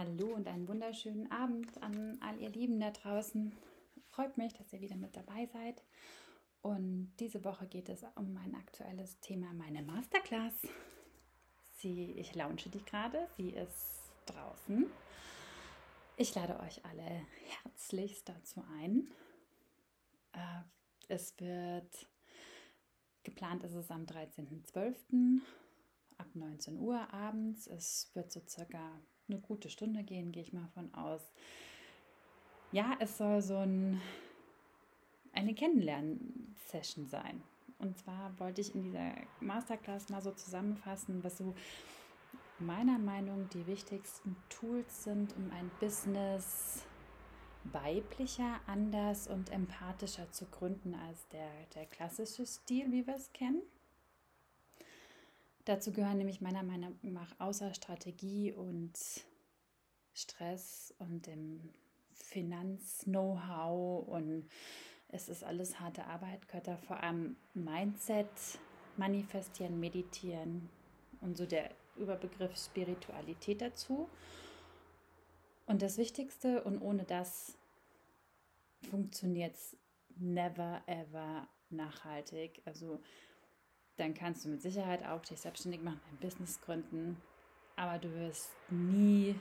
Hallo und einen wunderschönen Abend an all ihr Lieben da draußen. Freut mich, dass ihr wieder mit dabei seid. Und diese Woche geht es um mein aktuelles Thema, meine Masterclass. Sie, ich launche die gerade, sie ist draußen. Ich lade euch alle herzlichst dazu ein. Äh, es wird geplant, ist es am 13.12. ab 19 Uhr abends. Es wird so circa eine gute Stunde gehen, gehe ich mal von aus. Ja, es soll so ein, eine Kennenlernen-Session sein. Und zwar wollte ich in dieser Masterclass mal so zusammenfassen, was so meiner Meinung die wichtigsten Tools sind, um ein Business weiblicher, anders und empathischer zu gründen als der, der klassische Stil, wie wir es kennen. Dazu gehören nämlich meiner Meinung nach außer Strategie und Stress und dem Finanz-Know-how und es ist alles harte Arbeit, gehört da vor allem Mindset, Manifestieren, Meditieren und so der Überbegriff Spiritualität dazu. Und das Wichtigste, und ohne das funktioniert es never ever nachhaltig. Also dann kannst du mit Sicherheit auch dich selbstständig machen, ein Business gründen, aber du wirst nie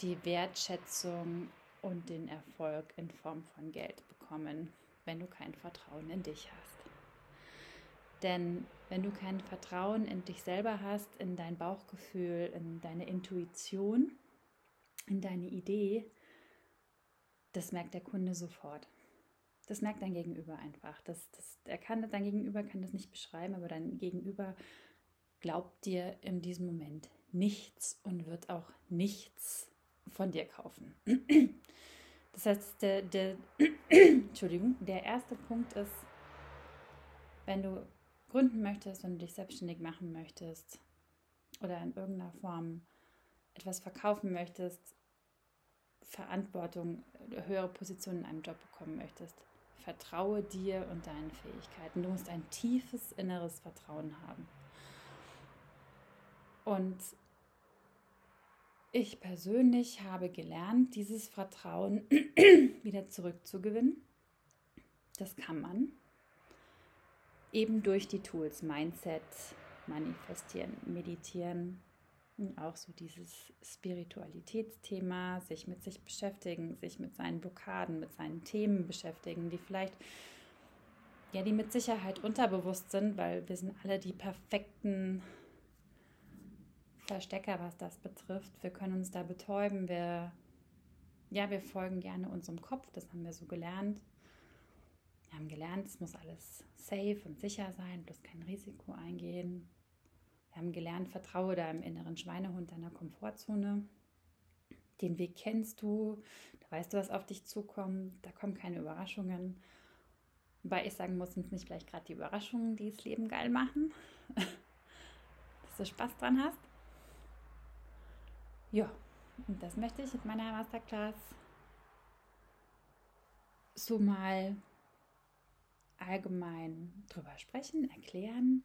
die Wertschätzung und den Erfolg in Form von Geld bekommen, wenn du kein Vertrauen in dich hast. Denn wenn du kein Vertrauen in dich selber hast, in dein Bauchgefühl, in deine Intuition, in deine Idee, das merkt der Kunde sofort. Das merkt dein Gegenüber einfach. Das, das, er kann, dein Gegenüber kann das nicht beschreiben, aber dein Gegenüber glaubt dir in diesem Moment nichts und wird auch nichts von dir kaufen. Das heißt, der, der, Entschuldigung, der erste Punkt ist, wenn du gründen möchtest, wenn du dich selbstständig machen möchtest oder in irgendeiner Form etwas verkaufen möchtest, Verantwortung, höhere Position in einem Job bekommen möchtest, vertraue dir und deinen Fähigkeiten. Du musst ein tiefes inneres Vertrauen haben. Und ich persönlich habe gelernt, dieses Vertrauen wieder zurückzugewinnen. Das kann man eben durch die Tools Mindset, Manifestieren, Meditieren, auch so dieses Spiritualitätsthema, sich mit sich beschäftigen, sich mit seinen Blockaden, mit seinen Themen beschäftigen, die vielleicht, ja, die mit Sicherheit unterbewusst sind, weil wir sind alle die perfekten Verstecker, was das betrifft. Wir können uns da betäuben. Wir, ja, wir folgen gerne unserem Kopf. Das haben wir so gelernt. Wir haben gelernt, es muss alles safe und sicher sein, bloß kein Risiko eingehen. Wir haben gelernt, vertraue deinem inneren Schweinehund, deiner Komfortzone. Den Weg kennst du, da weißt du, was auf dich zukommt, da kommen keine Überraschungen. Wobei ich sagen muss, sind es nicht vielleicht gerade die Überraschungen, die das Leben geil machen, dass du Spaß dran hast. Ja, und das möchte ich in meiner Masterclass so mal allgemein drüber sprechen, erklären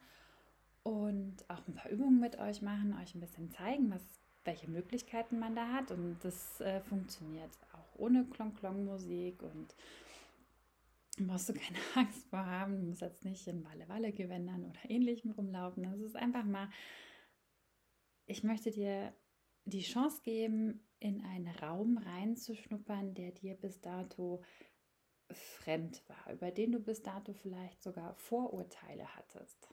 und auch ein paar Übungen mit euch machen, euch ein bisschen zeigen, was, welche Möglichkeiten man da hat. Und das äh, funktioniert auch ohne Klong-Klong-Musik und brauchst du keine Angst vor haben. Du musst jetzt nicht in Walle-Walle-Gewändern oder ähnlichem rumlaufen. Das ist einfach mal, ich möchte dir die Chance geben, in einen Raum reinzuschnuppern, der dir bis dato fremd war, über den du bis dato vielleicht sogar Vorurteile hattest,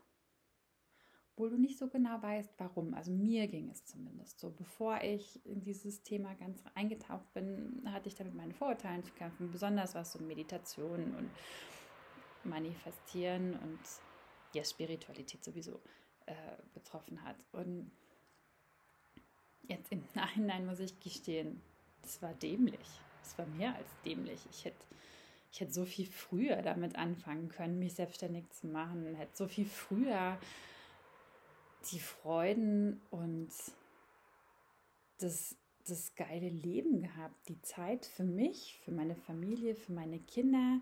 wo du nicht so genau weißt, warum. Also mir ging es zumindest so. Bevor ich in dieses Thema ganz eingetaucht bin, hatte ich damit meinen Vorurteilen zu kämpfen, besonders was so Meditation und Manifestieren und ja, Spiritualität sowieso äh, betroffen hat. Und Jetzt im Nachhinein muss ich gestehen, das war dämlich. Das war mehr als dämlich. Ich hätte, ich hätte so viel früher damit anfangen können, mich selbstständig zu machen. Hätte so viel früher die Freuden und das, das geile Leben gehabt. Die Zeit für mich, für meine Familie, für meine Kinder.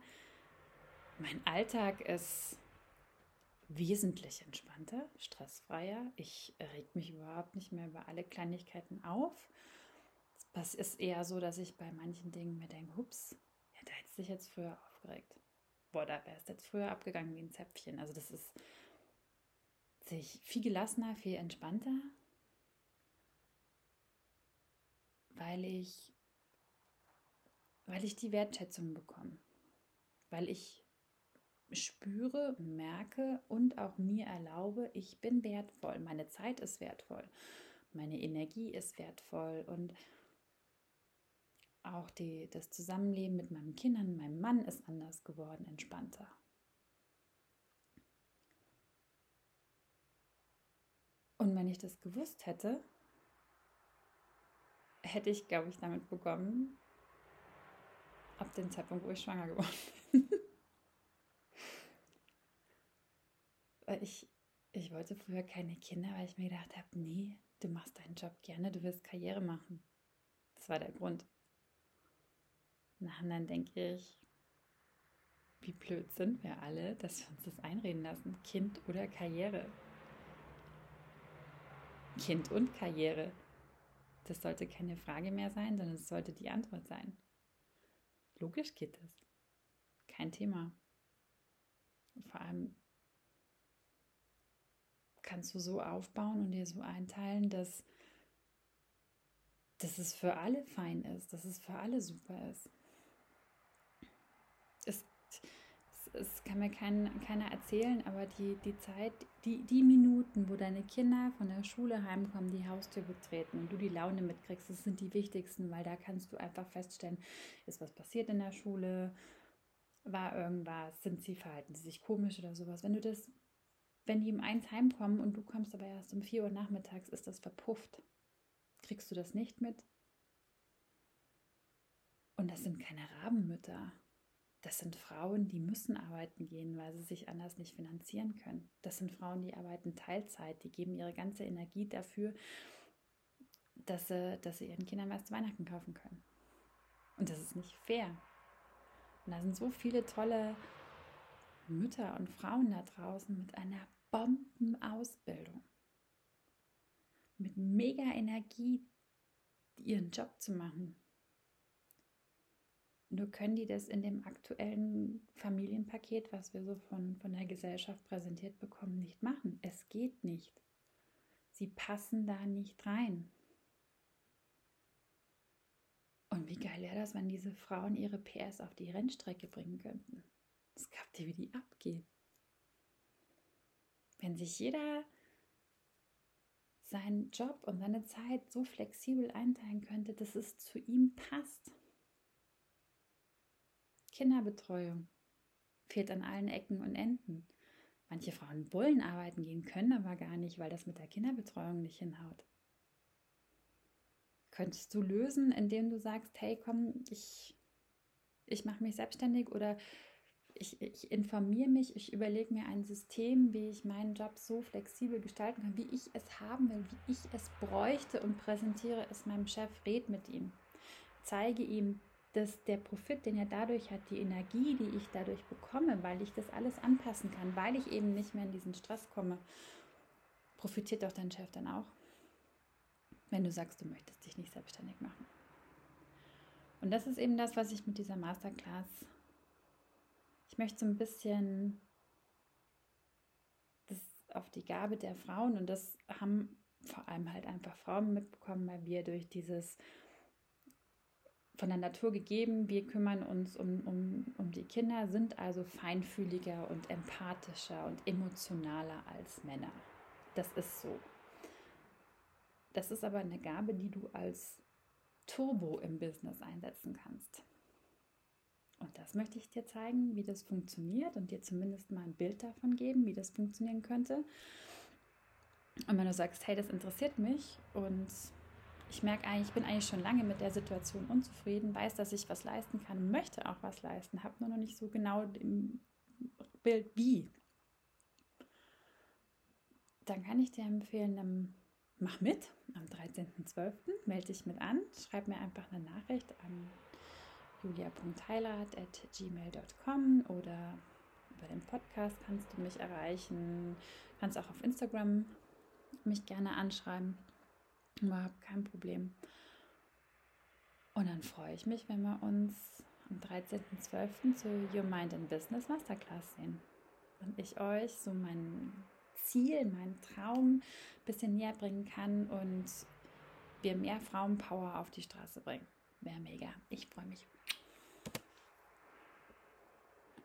Mein Alltag ist wesentlich entspannter, stressfreier. Ich reg mich überhaupt nicht mehr über alle Kleinigkeiten auf. Das ist eher so, dass ich bei manchen Dingen mir denke, hups, ja, da hättest du dich jetzt früher aufgeregt. Boah, da wärst du jetzt früher abgegangen wie ein Zäpfchen. Also das ist sich viel gelassener, viel entspannter, weil ich, weil ich die Wertschätzung bekomme, weil ich spüre, merke und auch mir erlaube, ich bin wertvoll, meine Zeit ist wertvoll, meine Energie ist wertvoll und auch die, das Zusammenleben mit meinen Kindern, meinem Mann ist anders geworden, entspannter. Und wenn ich das gewusst hätte, hätte ich, glaube ich, damit bekommen, ab dem Zeitpunkt, wo ich schwanger geworden bin. weil ich, ich wollte früher keine Kinder, weil ich mir gedacht habe, nee, du machst deinen Job gerne, du wirst Karriere machen. Das war der Grund. Nachhinein denke ich, wie blöd sind wir alle, dass wir uns das einreden lassen. Kind oder Karriere. Kind und Karriere. Das sollte keine Frage mehr sein, sondern es sollte die Antwort sein. Logisch geht es. Kein Thema. Vor allem kannst du so aufbauen und dir so einteilen, dass, dass es für alle fein ist, dass es für alle super ist es, es kann mir kein, keiner erzählen, aber die, die Zeit, die, die Minuten, wo deine Kinder von der Schule heimkommen, die Haustür betreten und du die Laune mitkriegst, das sind die wichtigsten, weil da kannst du einfach feststellen, ist was passiert in der Schule, war irgendwas, sind sie, verhalten sie sich komisch oder sowas. Wenn du das, wenn die um eins heimkommen und du kommst aber erst um vier Uhr nachmittags, ist das verpufft. Kriegst du das nicht mit? Und das sind keine Rabenmütter. Das sind Frauen, die müssen arbeiten gehen, weil sie sich anders nicht finanzieren können. Das sind Frauen, die arbeiten Teilzeit, die geben ihre ganze Energie dafür, dass sie, dass sie ihren Kindern was zu Weihnachten kaufen können. Und das ist nicht fair. Und da sind so viele tolle Mütter und Frauen da draußen mit einer Bombenausbildung, mit mega Energie, ihren Job zu machen, nur können die das in dem aktuellen Familienpaket, was wir so von, von der Gesellschaft präsentiert bekommen, nicht machen. Es geht nicht. Sie passen da nicht rein. Und wie geil wäre das, wenn diese Frauen ihre PS auf die Rennstrecke bringen könnten? Das glaubt ihr, wie die abgehen. Wenn sich jeder seinen Job und seine Zeit so flexibel einteilen könnte, dass es zu ihm passt. Kinderbetreuung fehlt an allen Ecken und Enden. Manche Frauen wollen arbeiten gehen, können aber gar nicht, weil das mit der Kinderbetreuung nicht hinhaut. Könntest du lösen, indem du sagst, hey, komm, ich, ich mache mich selbstständig oder ich, ich informiere mich, ich überlege mir ein System, wie ich meinen Job so flexibel gestalten kann, wie ich es haben will, wie ich es bräuchte und präsentiere es meinem Chef, red mit ihm. Zeige ihm, dass der Profit, den er dadurch hat, die Energie, die ich dadurch bekomme, weil ich das alles anpassen kann, weil ich eben nicht mehr in diesen Stress komme, profitiert doch dein Chef dann auch, wenn du sagst, du möchtest dich nicht selbstständig machen. Und das ist eben das, was ich mit dieser Masterclass, ich möchte so ein bisschen das auf die Gabe der Frauen und das haben vor allem halt einfach Frauen mitbekommen, weil wir durch dieses von der Natur gegeben. Wir kümmern uns um, um, um die Kinder, sind also feinfühliger und empathischer und emotionaler als Männer. Das ist so. Das ist aber eine Gabe, die du als Turbo im Business einsetzen kannst. Und das möchte ich dir zeigen, wie das funktioniert und dir zumindest mal ein Bild davon geben, wie das funktionieren könnte. Und wenn du sagst, hey, das interessiert mich und ich merke eigentlich, ich bin eigentlich schon lange mit der Situation unzufrieden, weiß, dass ich was leisten kann, möchte auch was leisten, habe nur noch nicht so genau im Bild wie. Dann kann ich dir empfehlen, ähm, mach mit am 13.12. Melde dich mit an, schreib mir einfach eine Nachricht an julia.heilat.gmail.com oder über den Podcast kannst du mich erreichen. Kannst auch auf Instagram mich gerne anschreiben. Überhaupt kein Problem. Und dann freue ich mich, wenn wir uns am 13.12. zu Your Mind and Business Masterclass sehen. Und ich euch so mein Ziel, meinen Traum ein bisschen näher bringen kann und wir mehr Frauenpower auf die Straße bringen. Wäre mega. Ich freue mich.